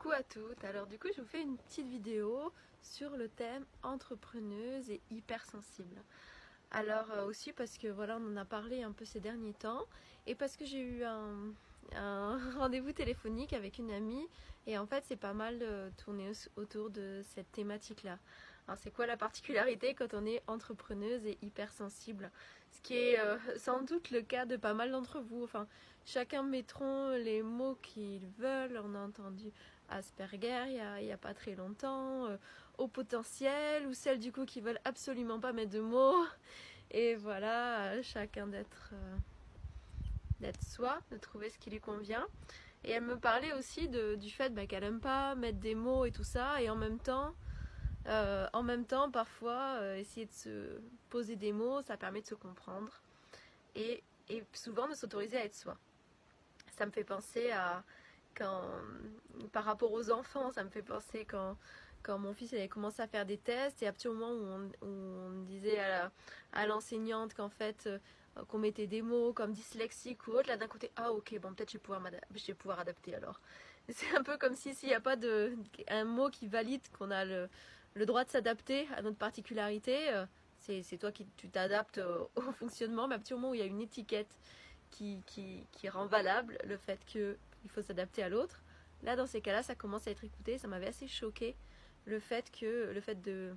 Coucou à toutes, alors du coup je vous fais une petite vidéo sur le thème entrepreneuse et hypersensible. Alors euh, aussi parce que voilà on en a parlé un peu ces derniers temps et parce que j'ai eu un, rendez-vous téléphonique avec une amie et en fait c'est pas mal de tourner autour de cette thématique là. Alors c'est quoi la particularité quand on est entrepreneuse et hypersensible? Ce qui est euh, sans doute le cas de pas mal d'entre vous. Enfin chacun mettront les mots qu'ils veulent. On a entendu Asperger il n'y a, pas très longtemps, euh, au potentiel ou celles du coup qui veulent absolument pas mettre de mots. Et voilà, chacun d'être euh, d'être soi, de trouver ce qui lui convient. Et elle me parlait aussi du fait bah, qu'elle n'aime pas mettre des mots et tout ça, et en même temps, euh, en même temps, parfois, essayer de se poser des mots, ça permet de se comprendre et, et souvent de s'autoriser à être soi. Ça me fait penser à, quand, par rapport aux enfants, ça me fait penser quand, quand mon fils avait commencé à faire des tests et à partir du moment où on, disait à l'enseignante qu'en fait euh, qu'on mettait des mots comme dyslexique ou autre, là d'un côté, ah ok, bon peut-être je je vais pouvoir adapter alors. C'est un peu comme si s'il n'y a pas de, un mot qui valide qu'on a le, le droit de s'adapter à notre particularité, euh, c'est toi qui t'adaptes au, au, fonctionnement, mais à partir du moment où il y a une étiquette qui, qui, qui rend valable le fait que il faut s'adapter à l'autre. Là, dans ces cas-là, ça commence à être écouté. Ça m'avait assez choqué le fait que le fait de,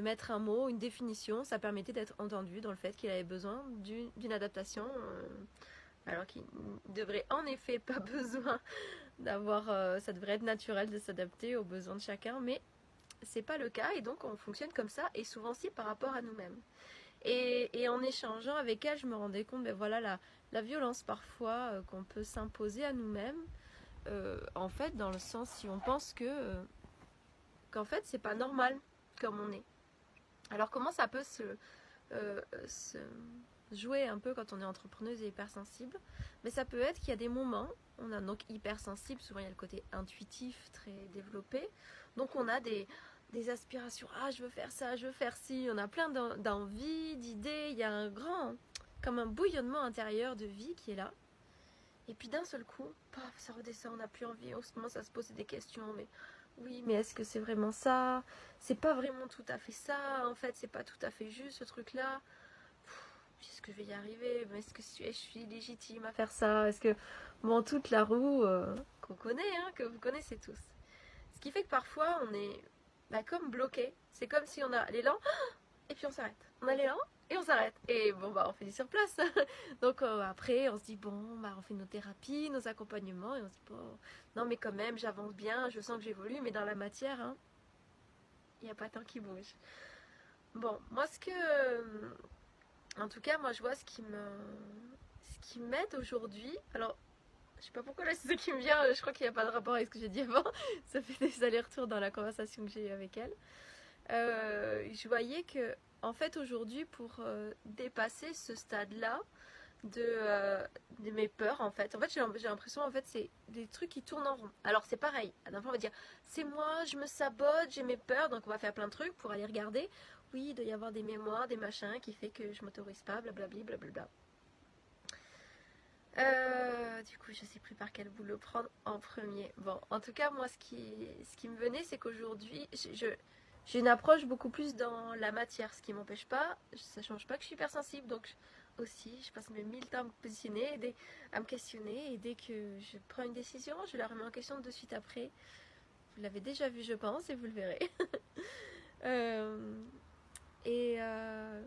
mettre un mot, une définition, ça permettait d'être entendu dans le fait qu'il avait besoin d'une adaptation. Euh, alors qu'il devrait en effet pas besoin d'avoir. Euh, ça devrait être naturel de s'adapter aux besoins de chacun, mais c'est pas le cas et donc on fonctionne comme ça et souvent aussi par rapport à nous-mêmes. Et, en échangeant avec elle, je me rendais compte, ben voilà, la, violence parfois euh, qu'on peut s'imposer à nous-mêmes, euh, en fait, dans le sens si on pense que euh, qu'en fait c'est pas normal comme on est. Alors comment ça peut se, se, jouer un peu quand on est entrepreneuse et hypersensible? Mais ça peut être qu'il y a des moments, on a donc hypersensible, souvent il y a le côté intuitif très développé, donc on a des des aspirations. Ah, je veux faire ça, je veux faire ci. On a plein d'envies, d'idées. Il y a un grand, comme un bouillonnement intérieur de vie qui est là. Et puis d'un seul coup, paf, ça redescend, on n'a plus envie, on commence à se poser des questions. Mais oui, mais est-ce que c'est vraiment ça? C'est pas vraiment tout à fait ça. En fait, c'est pas tout à fait juste ce truc-là. Est-ce que je vais y arriver? Est-ce que je suis légitime à faire ça? Est-ce que. Bon, toute la roue euh, qu'on connaît, hein, que vous connaissez tous. Ce qui fait que parfois, on est bah, comme bloqué. C'est comme si on a l'élan et puis on s'arrête. On a l'élan et on s'arrête. Et bon, bah, on fait du sur place. Donc euh, après, on se dit, bon, bah, on fait nos thérapies, nos accompagnements et on se dit, bon, non, mais quand même, j'avance bien, je sens que j'évolue, mais dans la matière, hein, il n'y a pas tant qui bouge. Bon, moi, ce que. En tout cas, moi, je vois ce qui me. Ce qui m'aide aujourd'hui. Alors, je sais pas pourquoi là c'est ce qui me vient, je crois qu'il n'y a pas de rapport avec ce que j'ai dit avant. Ça fait des allers-retours dans la conversation que j'ai eue avec elle. Euh, je voyais que, en fait, aujourd'hui, pour euh, dépasser ce stade-là de, euh, de, mes peurs, en fait, en fait, j'ai l'impression, en fait, c'est des trucs qui tournent en rond. Alors, c'est pareil. À on va dire, c'est moi, je me sabote, j'ai mes peurs, donc on va faire plein de trucs pour aller regarder. Oui, il doit y avoir des mémoires, des machins qui fait que je m'autorise pas, blablabla, blablabla. Euh, du coup, je sais plus par quel bout le prendre en premier. Bon, en tout cas, moi, ce qui, ce qui me venait, c'est qu'aujourd'hui, j'ai une approche beaucoup plus dans la matière, ce qui m'empêche pas, ça change pas que je suis hypersensible, donc aussi, je passe mes mille temps à me positionner, à me questionner, et dès que je prends une décision, je la remets en question de suite après. Vous l'avez déjà vu, je pense, et vous le verrez. Euh, et euh,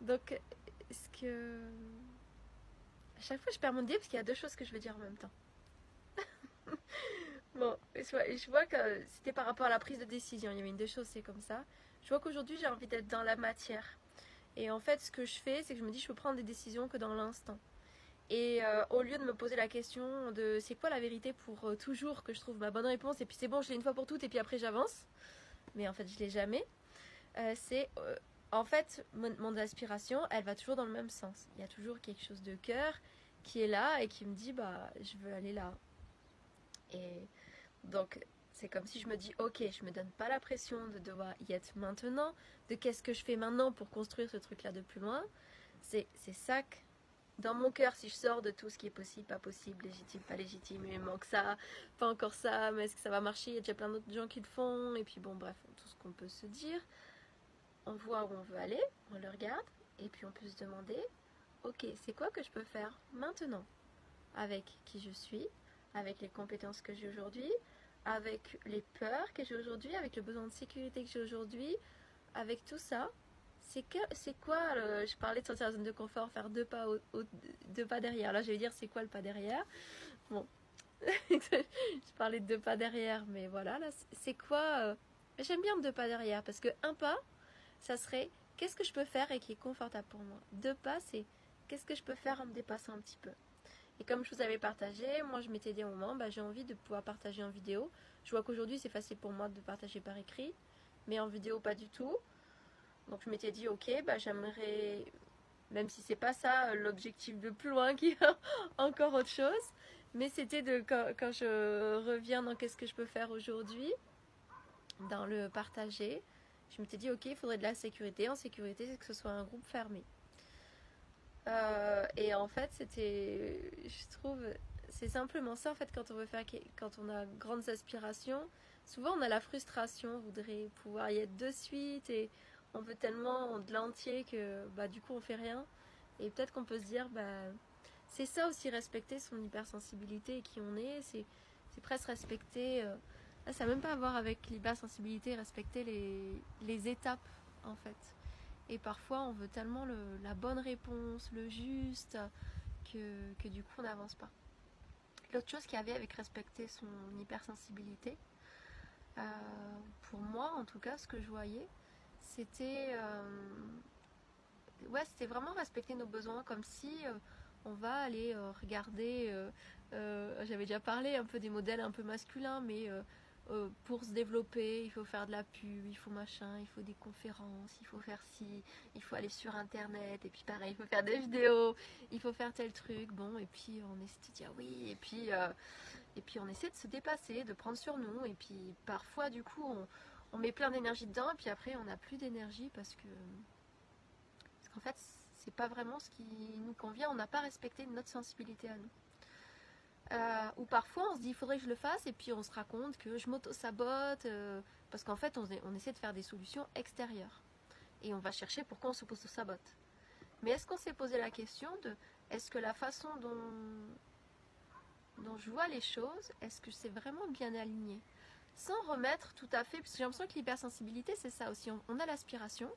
donc, ce que à chaque fois, je perds mon idée parce qu'il y a deux choses que je veux dire en même temps. bon, je vois que c'était par rapport à la prise de décision. Il y avait une deux choses, c'est comme ça. Je vois qu'aujourd'hui, j'ai envie d'être dans la matière. Et en fait, ce que je fais, c'est que je me dis, je peux prendre des décisions que dans l'instant. Et euh, au lieu de me poser la question de c'est quoi la vérité pour euh, toujours que je trouve ma bonne réponse, et puis c'est bon, je l'ai une fois pour toutes, et puis après j'avance. Mais en fait, je l'ai jamais. Euh, c'est en fait, mon, aspiration, elle va toujours dans le même sens. Il y a toujours quelque chose de cœur qui est là et qui me dit, bah, je veux aller là. Et donc, c'est comme si je me dis, ok, je me donne pas la pression de devoir y être maintenant, de qu'est-ce que je fais maintenant pour construire ce truc-là de plus loin. C'est ça dans mon cœur, si je sors de tout ce qui est possible, pas possible, légitime, pas légitime, il manque ça, pas encore ça, mais est-ce que ça va marcher? Il y a déjà plein d'autres gens qui le font, et puis bon, bref, tout ce qu'on peut se dire. On voit où on veut aller, on le regarde, et puis on peut se demander, ok, c'est quoi que je peux faire maintenant avec qui je suis, avec les compétences que j'ai aujourd'hui, avec les peurs que j'ai aujourd'hui, avec le besoin de sécurité que j'ai aujourd'hui, avec tout ça, c'est quoi je parlais de sortir de la zone de confort faire deux pas deux pas derrière. Là je vais dire c'est quoi le pas derrière? Bon. Je parlais de deux pas derrière mais voilà là c'est quoi euh, j'aime bien deux pas derrière parce que un pas ça serait qu'est-ce que je peux faire et qui est confortable pour moi? Deux pas c'est qu'est-ce que je peux faire en me dépassant un petit peu? Et comme je vous avais partagé moi je m'étais dit au moment bah, j'ai envie de pouvoir partager en vidéo. Je vois qu'aujourd'hui c'est facile pour moi de partager par écrit mais en vidéo pas du tout. Donc je m'étais dit, ok, bah, j'aimerais, même si c'est pas ça l'objectif de plus loin, qui a encore autre chose, mais c'était de quand, je reviens dans qu'est-ce que je peux faire aujourd'hui, dans le partager, je m'étais dit, ok, il faudrait de la sécurité. En sécurité, c'est que ce soit un groupe fermé. Euh, et en fait, c'était, je trouve, c'est simplement ça en fait quand on veut faire, quand on a grandes aspirations. Souvent, on a la frustration, on voudrait pouvoir y être de suite et on veut tellement de l'entier que bah, du coup on fait rien. Et peut-être qu'on peut se dire, bah, c'est ça aussi respecter son hypersensibilité et qui on est. C'est, presque respecter. Euh, ça n'a même pas à voir avec l'hypersensibilité, respecter les, les, étapes en fait. Et parfois on veut tellement la bonne réponse, le juste, que, que du coup on n'avance pas. L'autre chose qu'il y avait avec respecter son hypersensibilité, euh, pour moi en tout cas, ce que je voyais, c'était euh, ouais, c'était vraiment respecter nos besoins comme si euh, on va aller regarder j'avais déjà parlé un peu des modèles un peu masculins mais pour se développer, il faut faire de la pub, il faut machin, il faut des conférences, il faut faire ci, il faut aller sur internet, et puis pareil, il faut faire des vidéos, il faut faire tel truc, bon, et puis on essaie de dire oui, et puis, et puis on essaie de se dépasser, de prendre sur nous, et puis parfois du coup on, on met plein d'énergie dedans et puis après on n'a plus d'énergie parce que parce qu'en fait c'est pas vraiment ce qui nous convient, on n'a pas respecté notre sensibilité à nous. Euh, ou parfois on se dit il faudrait que je le fasse et puis on se raconte que je m'auto-sabote euh, parce qu'en fait on, essaie de faire des solutions extérieures et on va chercher pourquoi on se pose sabote. Mais est-ce qu'on s'est posé la question de est-ce que la façon dont je vois les choses, est-ce que c'est vraiment bien aligné? Sans remettre tout à fait, parce que j'ai l'impression que l'hypersensibilité, c'est ça aussi. On, a l'aspiration,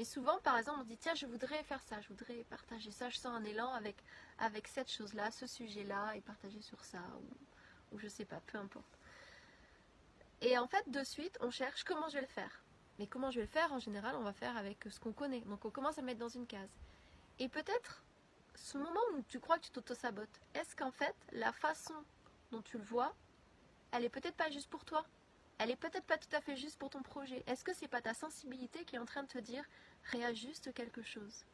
mais souvent, par exemple, on dit tiens, je voudrais faire ça, je voudrais partager ça, je sens un élan avec, avec cette chose-là, ce sujet-là, et partager sur ça, ou, ou je sais pas, peu importe. Et en fait, de suite, on cherche comment je vais le faire. Mais comment je vais le faire, en général, on va faire avec ce qu'on connaît. Donc on commence à mettre dans une case. Et peut-être, ce moment où tu crois que tu t'auto-sabotes, est-ce qu'en fait, la façon dont tu le vois, elle est peut-être pas juste pour toi? Elle est peut-être pas tout à fait juste pour ton projet. Est-ce que c'est pas ta sensibilité qui est en train de te dire réajuste quelque chose?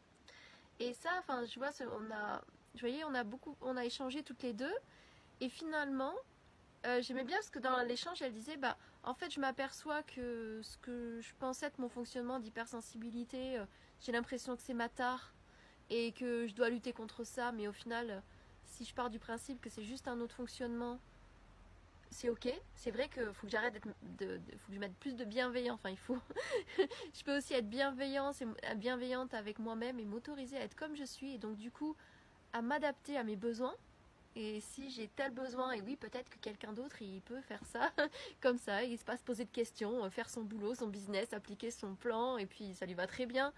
Et ça, enfin, je vois, on a, on a beaucoup, on a échangé toutes les deux, et finalement, euh, j'aimais bien parce que dans l'échange, elle disait, bah, en fait, je m'aperçois que ce que je pensais être mon fonctionnement d'hypersensibilité, euh, j'ai l'impression que c'est ma tare et que je dois lutter contre ça, mais au final, si je pars du principe que c'est juste un autre fonctionnement c'est ok. C'est vrai qu'il faut que j'arrête d'être, de, faut que je mette plus de bienveillance. Enfin, il faut. je peux aussi être bienveillante, bienveillante avec moi-même et m'autoriser à être comme je suis et donc du coup à m'adapter à mes besoins. Et si j'ai tel besoin, et oui, peut-être que quelqu'un d'autre, il peut faire ça comme ça, il se passe poser de questions, euh, faire son boulot, son business, appliquer son plan, et puis ça lui va très bien.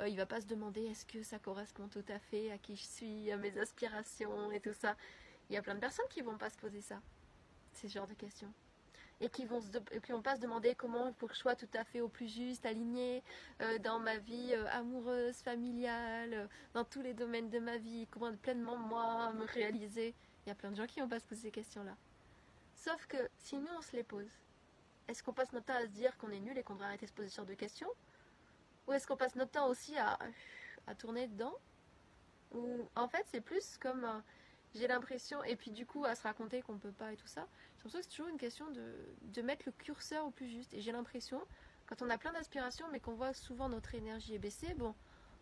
Euh, il va pas se demander est-ce que ça correspond tout à fait à qui je suis, à mes aspirations et tout ça. Il y a plein de personnes qui vont pas se poser ça ces genres de questions. Et qui vont, puis on pas se demander comment pour que je sois tout à fait au plus juste, aligné euh, dans ma vie euh, amoureuse, familiale, euh, dans tous les domaines de ma vie, comment pleinement moi me réaliser. Il y a plein de gens qui vont pas se poser ces questions-là. Sauf que si nous on se les pose, est-ce qu'on passe notre temps à se dire qu'on est nul et qu'on devrait arrêter de se poser ce genre de questions Ou est-ce qu'on passe notre temps aussi à, à tourner dedans? Ou en fait c'est plus comme j'ai l'impression, et puis du coup à se raconter qu'on peut pas et tout ça, j'ai l'impression que c'est toujours une question de, mettre le curseur au plus juste. Et j'ai l'impression, quand on a plein d'aspirations, mais qu'on voit souvent notre énergie baisser, bon,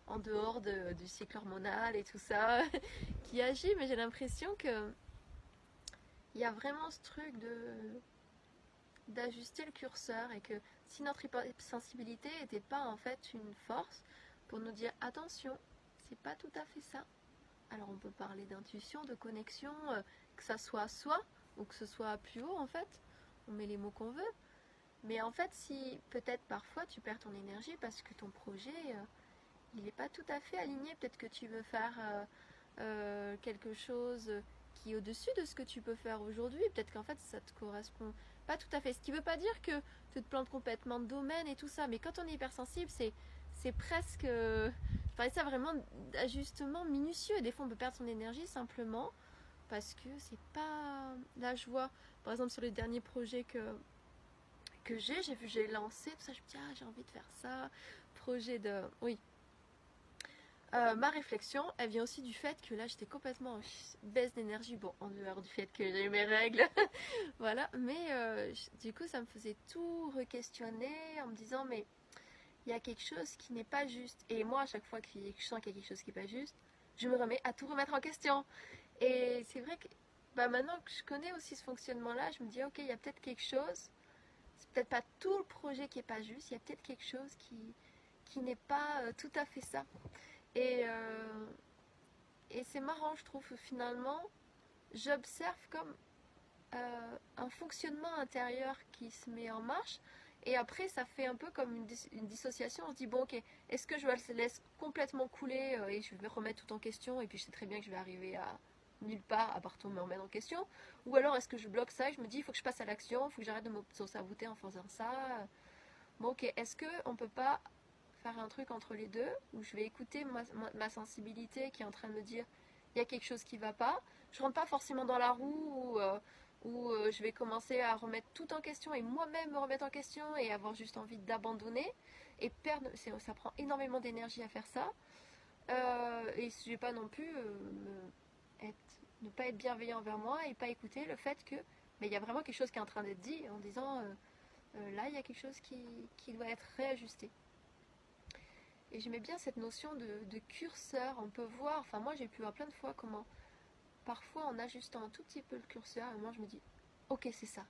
en dehors du cycle hormonal et tout ça qui agit, mais j'ai l'impression que il y a vraiment ce truc de d'ajuster le curseur et que si notre sensibilité n'était pas en fait une force pour nous dire attention, c'est pas tout à fait ça. Alors on peut parler d'intuition, de connexion, euh, que ça soit soi ou que ce soit plus haut en fait. On met les mots qu'on veut. Mais en fait, si peut-être parfois tu perds ton énergie parce que ton projet, euh, il n'est pas tout à fait aligné. Peut-être que tu veux faire euh, quelque chose qui est au-dessus de ce que tu peux faire aujourd'hui. Peut-être qu'en fait, ça te correspond pas tout à fait. Ce qui ne veut pas dire que tu te plantes complètement de domaine et tout ça. Mais quand on est hypersensible, c'est, c'est presque. Je parlais ça vraiment d'ajustement minutieux. Des fois, on peut perdre son énergie simplement parce que c'est pas. Là, je vois, par exemple, sur les derniers projets que, que j'ai, j'ai vu, j'ai lancé, tout ça. Je me dis, ah, j'ai envie de faire ça. Projet de. Oui, euh, ma réflexion, elle vient aussi du fait que là j'étais complètement en baisse d'énergie, bon en dehors du fait que j'ai eu mes règles, voilà, mais euh, du coup ça me faisait tout re-questionner en me disant mais il y a quelque chose qui n'est pas juste. Et moi à chaque fois que je sens qu'il y a quelque chose qui n'est pas juste, je me remets à tout remettre en question. Et c'est vrai que bah, maintenant que je connais aussi ce fonctionnement-là, je me dis ok il y a peut-être quelque chose, c'est peut-être pas tout le projet qui n'est pas juste, il y a peut-être quelque chose qui, qui n'est pas euh, tout à fait ça. Et, euh, et c'est marrant, je trouve, finalement, j'observe comme euh, un fonctionnement intérieur qui se met en marche. Et après, ça fait un peu comme une, dissociation. On se dit, bon, ok, est-ce que je laisse complètement couler euh, et je vais remettre tout en question et puis je sais très bien que je vais arriver à nulle part à part me remettre en question Ou alors est-ce que je bloque ça et je me dis, il faut que je passe à l'action, il faut que j'arrête de me saboter en faisant ça Bon, ok, est-ce qu'on peut pas faire un truc entre les deux où je vais écouter ma, sensibilité qui est en train de me dire il y a quelque chose qui va pas. Je rentre pas forcément dans la roue où, euh, euh, je vais commencer à remettre tout en question et moi-même me remettre en question et avoir juste envie d'abandonner et perdre. Ça prend énormément d'énergie à faire ça. Euh, et je vais pas non plus ne pas être bienveillant envers moi et pas écouter le fait que mais il y a vraiment quelque chose qui est en train d'être dit en disant là il y a quelque chose qui, qui doit être réajusté. Et j'aimais bien cette notion de, curseur. On peut voir, enfin moi j'ai pu voir plein de fois comment parfois en ajustant un tout petit peu le curseur, et moi je me dis ok c'est ça.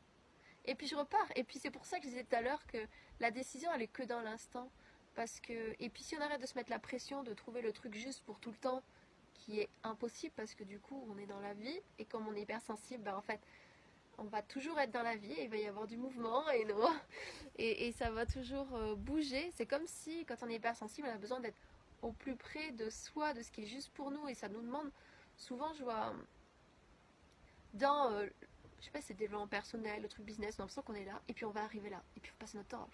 Et puis je repars. Et puis c'est pour ça que je disais tout à l'heure que la décision elle est que dans l'instant. Parce que. Et puis si on arrête de se mettre la pression de trouver le truc juste pour tout le temps, qui est impossible parce que du coup on est dans la vie et comme on est hypersensible, ben en fait on va toujours être dans la vie, il va y avoir du mouvement et, non, et, ça va toujours euh, bouger. C'est comme si quand on est hypersensible, on a besoin d'être au plus près de soi, de ce qui est juste pour nous. Et ça nous demande, souvent je vois dans, euh, je sais pas, c'est développement personnel, le truc business, on a l'impression qu'on est là, et puis on va arriver là, et puis on passe notre temps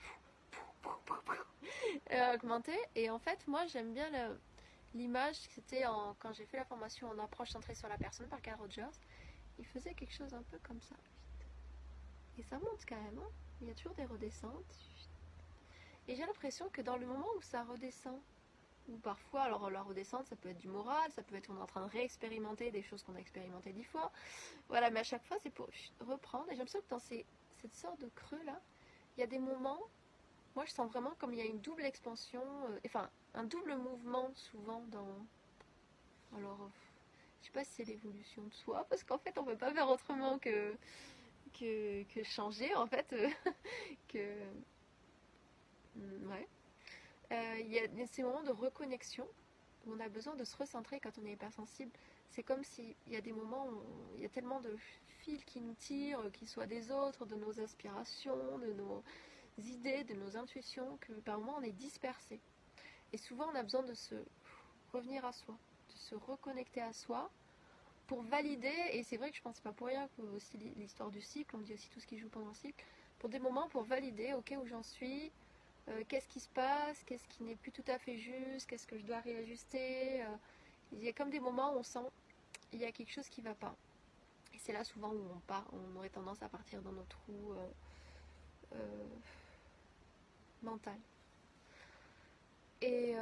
à augmenter. Et en fait, moi j'aime bien l'image, c'était quand j'ai fait la formation en approche centrée sur la personne par Carl Rogers il faisait quelque chose un peu comme ça. Et ça monte hein. il y a toujours des redescentes. Et j'ai l'impression que dans le moment où ça redescend, ou parfois, alors la redescente, ça peut être du moral, ça peut être on est en train de réexpérimenter des choses qu'on a expérimentées dix fois. Voilà, mais à chaque fois, c'est pour reprendre. Et j'ai l'impression que dans cette sorte de creux-là, il y a des moments, moi je sens vraiment comme il y a une double expansion, euh, enfin un double mouvement souvent dans... Alors, je sais pas si c'est l'évolution de soi, parce qu'en fait, on peut pas faire autrement que, que, changer, en fait. que. Mm, ouais. Euh, il y a ces moments de reconnexion où on a besoin de se recentrer quand on est hypersensible. C'est comme s'il y a des moments où il y a tellement de fils qui nous tirent, qu'ils soient des autres, de nos aspirations, de nos idées, de nos intuitions, que par moments on est dispersé. Et souvent on a besoin de se revenir à soi se reconnecter à soi pour valider, et c'est vrai que je pense pas pour rien que aussi l'histoire du cycle, on dit aussi tout ce qui joue pendant le cycle, pour des moments pour valider, ok, où j'en suis, euh, qu'est-ce qui se passe, qu'est-ce qui n'est plus tout à fait juste, qu'est-ce que je dois réajuster? Euh, il y a comme des moments où on sent il y a quelque chose qui va pas. Et c'est là souvent où on part, on aurait tendance à partir dans notre trou euh, mental. Et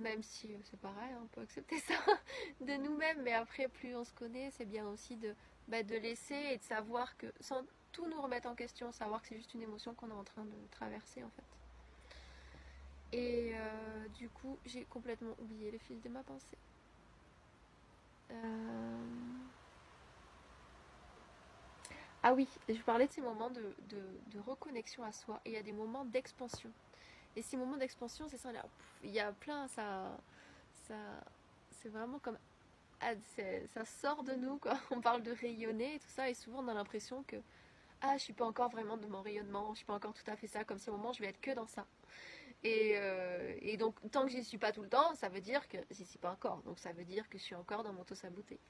même si c'est pareil, on peut accepter ça de nous-mêmes, mais après, plus on se connaît, c'est bien aussi de, bah, de laisser et de savoir que, sans tout nous remettre en question, savoir que c'est juste une émotion qu'on est en train de traverser en fait. Et euh, du coup, j'ai complètement oublié le fil de ma pensée. Euh, ah oui, je parlais de ces moments de, reconnexion à soi et il y a des moments d'expansion. Et ces moments d'expansion, c'est ça, il y a plein, ça, ça c'est vraiment comme ah, ça sort de nous. On parle de rayonner et tout ça et souvent on a l'impression que ah je suis pas encore vraiment de mon rayonnement, je suis pas encore tout à fait ça. Comme ce moment je vais être que dans ça. Euh, et, donc, tant que j'y suis pas tout le temps, ça veut dire que j'y suis pas encore. Donc, ça veut dire que je suis encore dans mon saboté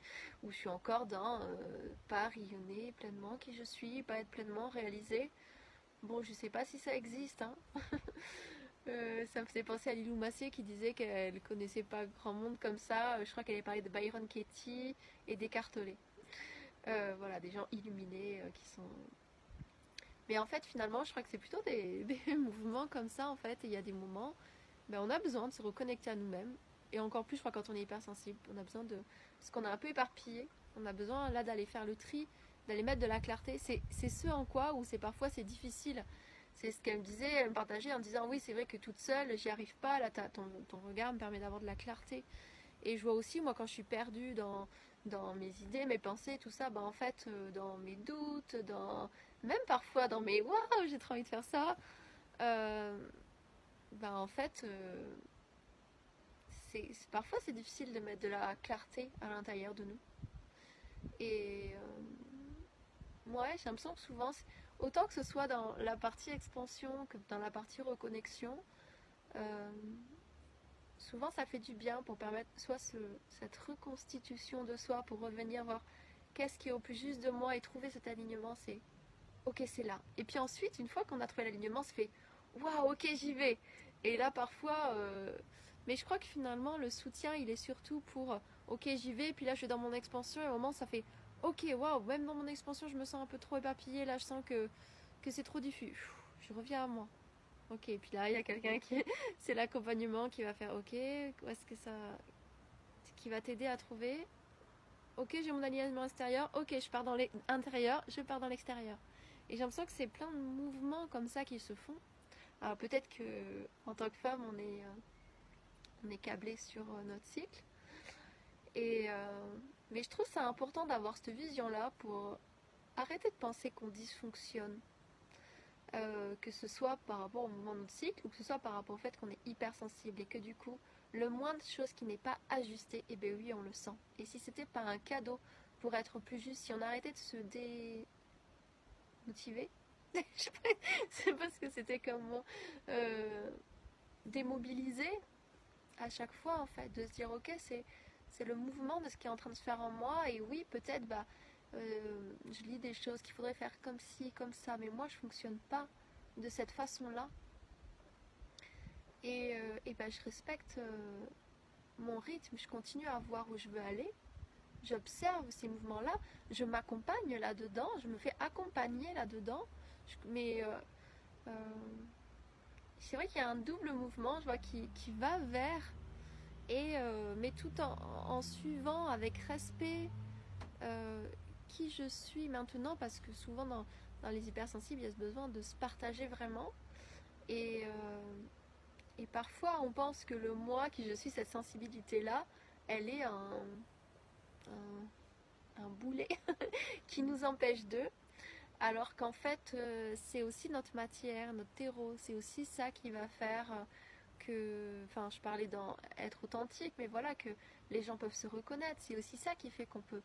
Ou je suis encore dans euh, pas rayonner pleinement qui je suis, pas être pleinement réalisée. Bon, je sais pas si ça existe. Hein. Euh, ça me faisait penser à Lilou Massé qui disait qu'elle connaissait pas grand monde comme ça. Je crois qu'elle avait parlé de Byron Katie et d'Écartolé. voilà, des gens illuminés qui sont mais en fait, finalement, je crois que c'est plutôt des, mouvements comme ça, en fait. Et il y a des moments, ben, on a besoin de se reconnecter à nous-mêmes. Et encore plus, je crois, quand on est hypersensible, on a besoin de. Parce qu'on est un peu éparpillé. On a besoin, là, d'aller faire le tri, d'aller mettre de la clarté. C'est ce en quoi, où c'est parfois, c'est difficile. C'est ce qu'elle me disait, elle me partageait en disant Oui, c'est vrai que toute seule, j'y arrive pas. Là, ton, ton regard me permet d'avoir de la clarté. Et je vois aussi, moi, quand je suis perdue dans, dans mes idées, mes pensées, tout ça, ben, en fait, euh, dans mes doutes, dans même parfois dans mes waouh, j'ai trop envie de faire ça, euh, ben en fait, euh, c'est, parfois c'est difficile de mettre de la clarté à l'intérieur de nous. Et moi, j'ai l'impression que souvent, autant que ce soit dans la partie expansion que dans la partie reconnexion, souvent ça fait du bien pour permettre soit cette reconstitution de soi, pour revenir voir qu'est-ce qui est au plus juste de moi et trouver cet alignement, c'est ok c'est là. Et puis ensuite, une fois qu'on a trouvé l'alignement, se fait waouh ok j'y vais. Et là parfois, euh, mais je crois que finalement le soutien il est surtout pour ok j'y vais, puis là je suis dans mon expansion et au moment ça fait ok waouh même dans mon expansion je me sens un peu trop éparpillée, là je sens que, que c'est trop diffus. Je reviens à moi. Ok, et puis là, il y a quelqu'un qui. C'est l'accompagnement qui va faire Ok, est-ce que ça. qui va t'aider à trouver? Ok, j'ai mon alignement extérieur. Ok, je pars dans l'intérieur, je pars dans l'extérieur. Et j'ai l'impression que c'est plein de mouvements comme ça qui se font. Alors peut-être que en tant que femme, on est, euh, on est câblé sur euh, notre cycle. Et, euh, mais je trouve ça important d'avoir cette vision-là pour arrêter de penser qu'on dysfonctionne. Que ce soit par rapport au mouvement de notre cycle ou que ce soit par rapport au fait qu'on est hypersensible et que du coup, le moins de choses qui n'est pas ajusté, et eh bien oui, on le sent. Et si c'était pas un cadeau pour être plus juste, si on arrêtait de se démotiver, je sais pas ce que c'était comme euh, à chaque fois en fait, de se dire ok, c'est c'est le mouvement de ce qui est en train de se faire en moi et oui, peut-être bah euh, je lis des choses qu'il faudrait faire comme ci, comme ça, mais moi je fonctionne pas de cette façon-là. Et, euh, ben, je respecte euh, mon rythme, je continue à voir où je veux aller, j'observe ces mouvements-là, je m'accompagne là-dedans, je me fais accompagner là-dedans, mais c'est vrai qu'il y a un double mouvement, je vois, qui, va vers, et, mais tout en, en suivant avec respect qui je suis maintenant parce que souvent dans, les hypersensibles, il y a ce besoin de se partager vraiment. Et, euh, et parfois, on pense que le moi qui je suis, cette sensibilité-là, elle est un, un, boulet qui nous empêche d'eux. Alors qu'en fait, euh, c'est aussi notre matière, notre terreau. C'est aussi ça qui va faire que, enfin, je parlais dans être authentique, mais voilà, que les gens peuvent se reconnaître. C'est aussi ça qui fait qu'on peut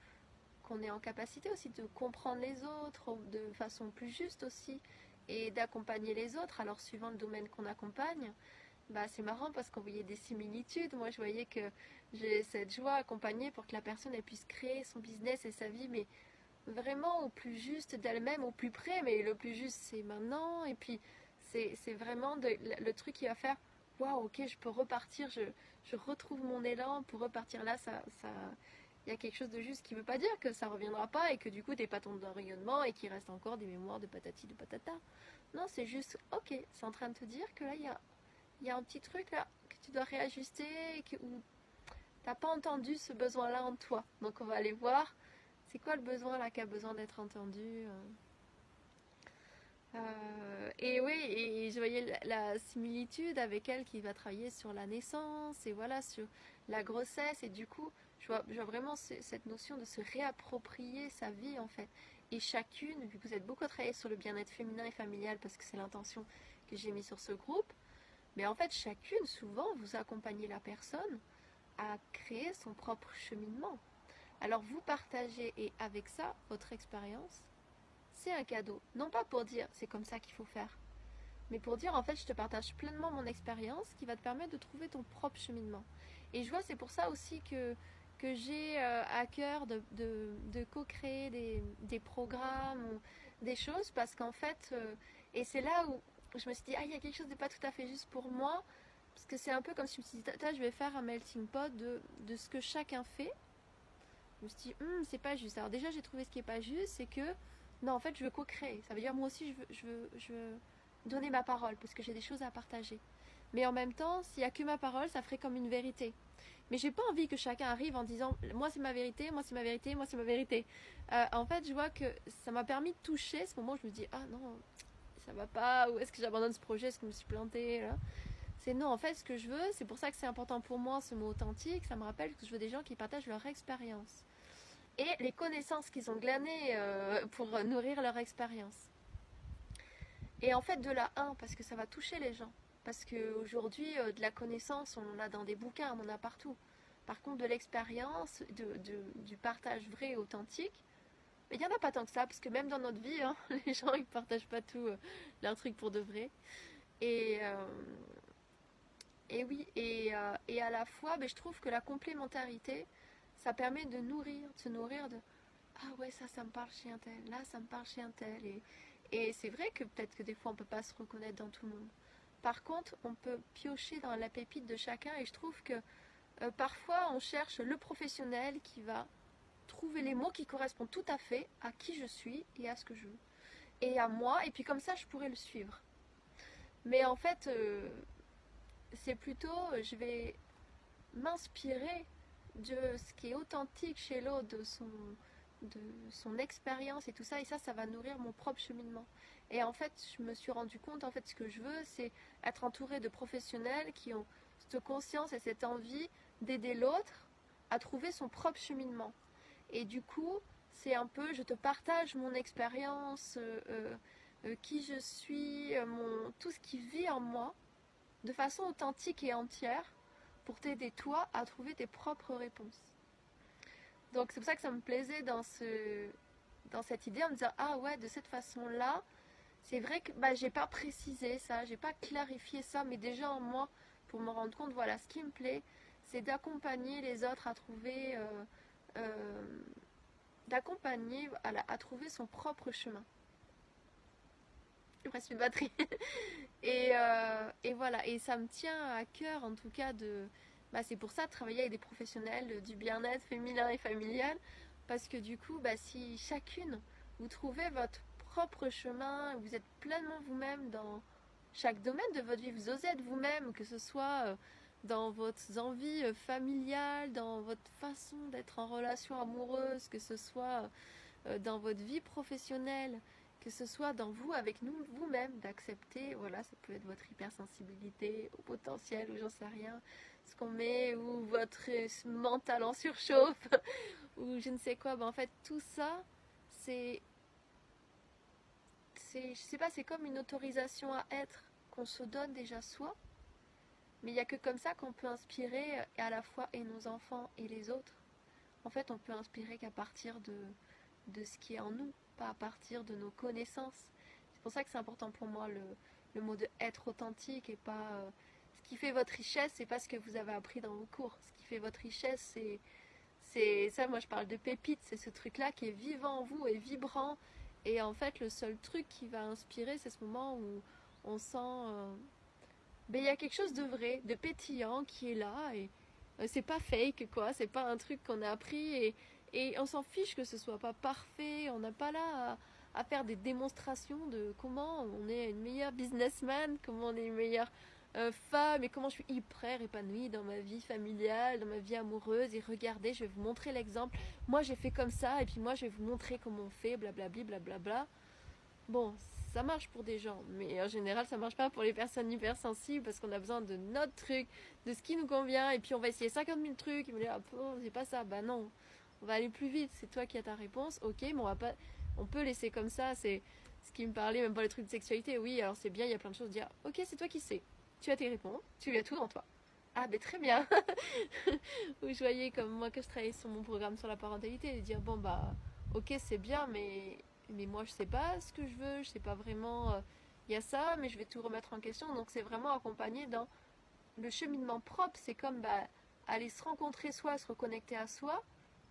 qu'on est en capacité aussi de comprendre les autres de façon plus juste aussi et d'accompagner les autres. Alors suivant le domaine qu'on accompagne, bah c'est marrant parce qu'on voyait des similitudes. Moi je voyais que j'ai cette joie accompagnée pour que la personne elle puisse créer son business et sa vie, mais vraiment au plus juste d'elle-même, au plus près. Mais le plus juste c'est maintenant. Et puis c'est vraiment le truc qui va faire waouh ok je peux repartir, je, je retrouve mon élan pour repartir là. Ça, ça il y a quelque chose de juste qui ne veut pas dire que ça reviendra pas et que du coup t'es pas ton rayonnement et qu'il reste encore des mémoires de patati de patata. Non, c'est juste, ok, c'est en train de te dire que là il y a, y a un petit truc là que tu dois réajuster et ou t'as pas entendu ce besoin là en toi. Donc on va aller voir c'est quoi le besoin là qui a besoin d'être entendu. Euh? Euh, Et oui, et je voyais la, similitude avec elle qui va travailler sur la naissance et voilà, sur la grossesse. Et du coup, je vois, vraiment ce- cette notion de se réapproprier sa vie en fait. Et chacune, vu que vous êtes beaucoup à travailler sur le bien-être féminin et familial, parce que c'est l'intention que j'ai mis sur ce groupe, mais en fait, chacune, souvent, vous accompagnez la personne à créer son propre cheminement. Alors vous partagez et avec ça, votre expérience, c'est un cadeau. Non pas pour dire c'est comme ça qu'il faut faire, mais pour dire en fait je te partage pleinement mon expérience qui va te permettre de trouver ton propre cheminement. Et je vois c'est pour ça aussi que, que j'ai euh, à cœur de, de, co-créer des, des programmes des choses parce qu'en fait, euh, et c'est là où je me suis dit, ah il y a quelque chose de pas tout à fait juste pour moi, parce que c'est un peu comme si je me suis dit, je vais faire un melting pot de, de ce que chacun fait. Je me suis dit, Hum, c'est pas juste. Alors déjà j'ai trouvé ce qui est pas juste, c'est que non en fait je veux co-créer. Ça veut dire moi aussi je veux, je veux, je veux donner ma parole parce que j'ai des choses à partager. Mais en même temps, s'il n'y a que ma parole, ça ferait comme une vérité. Mais j'ai pas envie que chacun arrive en disant moi c'est ma vérité, moi c'est ma vérité, moi c'est ma vérité. Euh, en fait, je vois que ça m'a permis de toucher ce moment où je me dis ah non, ça va pas, ou est-ce que j'abandonne ce projet, est-ce que je me suis plantée là C'est non, en fait, ce que je veux, c'est pour ça que c'est important pour moi ce mot authentique, ça me rappelle que je veux des gens qui partagent leur expérience et les connaissances qu'ils ont glanées euh, pour nourrir leur expérience. Et en fait, de la 1, parce que ça va toucher les gens. Parce qu'aujourd'hui, euh, de la connaissance, on en a dans des bouquins, on en a partout. Par contre, de l'expérience, de, du partage vrai et authentique, mais il n'y en a pas tant que ça, parce que même dans notre vie, hein, les gens ils partagent pas tout euh, leur truc pour de vrai. Et, euh, et oui, et, euh, et à la fois, ben, je trouve que la complémentarité, ça permet de nourrir, de se nourrir de Ah ouais, ça, ça me parle chez un tel, là, ça me parle chez un tel. Et, c'est vrai que peut-être que des fois, on peut pas se reconnaître dans tout le monde. Par contre, on peut piocher dans la pépite de chacun, et je trouve que parfois, on cherche le professionnel qui va trouver les mots qui correspondent tout à fait à qui je suis et à ce que je veux. Et à moi, et puis comme ça, je pourrais le suivre. Mais en fait, euh, c'est plutôt, je vais m'inspirer de ce qui est authentique chez l'autre, de son, de son expérience et tout ça, et ça, ça va nourrir mon propre cheminement. Et en fait, je me suis rendu compte, en fait, ce que je veux, c'est être entouré de professionnels qui ont cette conscience et cette envie d'aider l'autre à trouver son propre cheminement. Et du coup, c'est un peu, je te partage mon expérience, euh, euh, euh, qui je suis, tout ce qui vit en moi, de façon authentique et entière, pour t'aider toi à trouver tes propres réponses. Donc c'est pour ça que ça me plaisait dans, ce, dans cette idée en me disant ah ouais de cette façon-là, c'est vrai que bah, j'ai pas précisé ça, j'ai pas clarifié ça, mais déjà en moi pour me rendre compte voilà ce qui me plaît, c'est d'accompagner les autres à trouver euh, d'accompagner à, trouver son propre chemin. Il reste une batterie. et, euh, et voilà, et ça me tient à cœur en tout cas de. Bah, c'est pour ça de travailler avec des professionnels du bien-être féminin et familial. Parce que du coup, bah, si chacune, vous trouvez votre propre chemin, vous êtes pleinement vous-même dans chaque domaine de votre vie, vous osez être vous-même, que ce soit euh, dans votre envie euh, familiale, dans votre façon d'être en relation amoureuse, que ce soit euh, dans votre vie professionnelle, que ce soit dans vous, avec nous, vous-même, d'accepter, voilà, ça peut être votre hypersensibilité au potentiel, ou j'en sais rien, ce qu'on met, ou votre euh, mental en surchauffe, ou je ne sais quoi, ben, en fait, tout ça, c'est, je sais pas, c'est comme une autorisation à être qu'on se donne déjà soi, mais il n'y a que comme ça qu'on peut inspirer euh, à la fois et nos enfants et les autres. En fait, on peut inspirer qu'à partir de, de ce qui est en nous, pas à partir de nos connaissances. C'est pour ça que c'est important pour moi le, le mot de être authentique et pas euh, ce qui fait votre richesse, c'est pas ce que vous avez appris dans vos cours. Ce qui fait votre richesse, c'est c'est ça. Moi, je parle de pépites. C'est ce truc-là qui est vivant en vous et vibrant. Et en fait, le seul truc qui va inspirer, c'est ce moment où on sent euh, ben, il y a quelque chose de vrai, de pétillant qui est là et euh, c'est pas fake quoi, c'est pas un truc qu'on a appris et, on s'en fiche que ce soit pas parfait, on n'a pas là à, faire des démonstrations de comment on est une meilleure businessman, comment on est une meilleure euh, femme et comment je suis hyper épanouie dans ma vie familiale, dans ma vie amoureuse et regardez, je vais vous montrer l'exemple. Moi j'ai fait comme ça et puis moi je vais vous montrer comment on fait, blablabli, blablabla. Bon, ça marche pour des gens, mais en général, ça marche pas pour les personnes hypersensibles parce qu'on a besoin de notre truc, de ce qui nous convient, et puis on va essayer 50 000 trucs, ils vont dire, ah, c'est pas ça, bah non, on va aller plus vite, c'est toi qui as ta réponse, ok, mais on va pas, on peut laisser comme ça, c'est ce qui me parlait, même pas les trucs de sexualité, oui, alors c'est bien, il y a plein de choses, dire, ok, c'est toi qui sais, tu as tes réponses, tu as tout dans toi. Ah ben très bien. Ou je voyais comme moi que je travaillais sur mon programme sur la parentalité et dire bon bah ok c'est bien mais mais moi je sais pas ce que je veux, je sais pas vraiment euh, il y a ça mais je vais tout remettre en question. Donc c'est vraiment accompagné dans le cheminement propre, c'est comme bah, aller se rencontrer soi, se reconnecter à soi,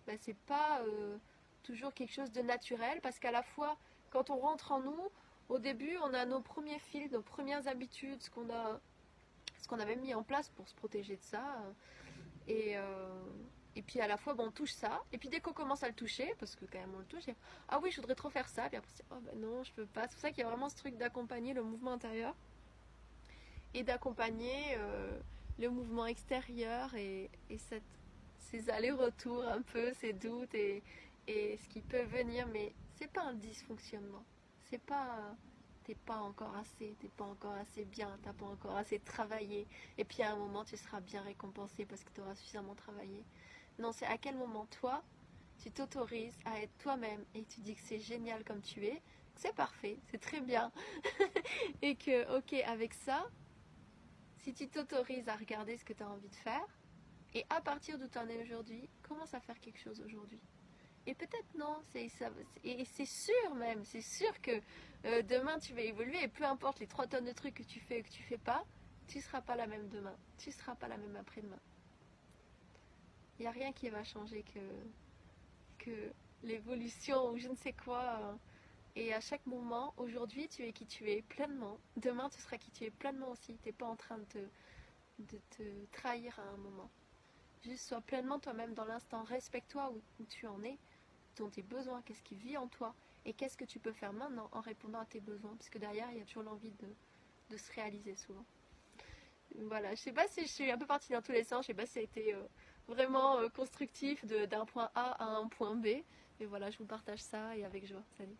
bah, c'est pas euh, toujours quelque chose de naturel. Parce qu'à la fois quand on rentre en nous, au début on a nos premiers fils, nos premières habitudes, ce qu'on a ce qu'on avait mis en place pour se protéger de ça. Et, euh, et puis à la fois, bon, on touche ça. Et puis dès qu'on commence à le toucher, parce que quand même on le touche, ah oui, je voudrais trop faire ça. Puis après, oh ben non, je peux pas. C'est pour ça qu'il y a vraiment ce truc d'accompagner le mouvement intérieur et d'accompagner euh, le mouvement extérieur et, et ces allers-retours un peu, ces doutes et, et ce qui peut venir. Mais c'est pas un dysfonctionnement. C'est pas t'es pas encore assez, t'es pas encore assez bien, t'as pas encore assez travaillé. Et puis à un moment, tu seras bien récompensé parce que tu auras suffisamment travaillé. Non, c'est à quel moment toi, tu t'autorises à être toi-même et tu dis que c'est génial comme tu es, c'est parfait, c'est très bien. et que, ok, avec ça, si tu t'autorises à regarder ce que tu as envie de faire, et à partir d'où tu en es aujourd'hui, commence à faire quelque chose aujourd'hui. Et peut-être non, c'est et c'est sûr même, c'est sûr que euh, demain tu vas évoluer et peu importe les trois tonnes de trucs que tu fais ou que tu fais pas, tu seras pas la même demain, tu seras pas la même après-demain. Il n'y a rien qui va changer que, que l'évolution ou je ne sais quoi. Et à chaque moment, aujourd'hui tu es qui tu es pleinement, demain tu seras qui tu es pleinement aussi. Tu n'es pas en train de te, de te trahir à un moment. Juste sois pleinement toi-même dans l'instant, respecte-toi où tu en es tes besoins, qu'est-ce qui vit en toi et qu'est-ce que tu peux faire maintenant en répondant à tes besoins, parce que derrière, il y a toujours l'envie de, se réaliser souvent. Voilà, je sais pas si je suis un peu partie dans tous les sens, je sais pas si ça a été euh, vraiment euh, constructif d'un point A à un point B, mais voilà, je vous partage ça et avec joie. Salut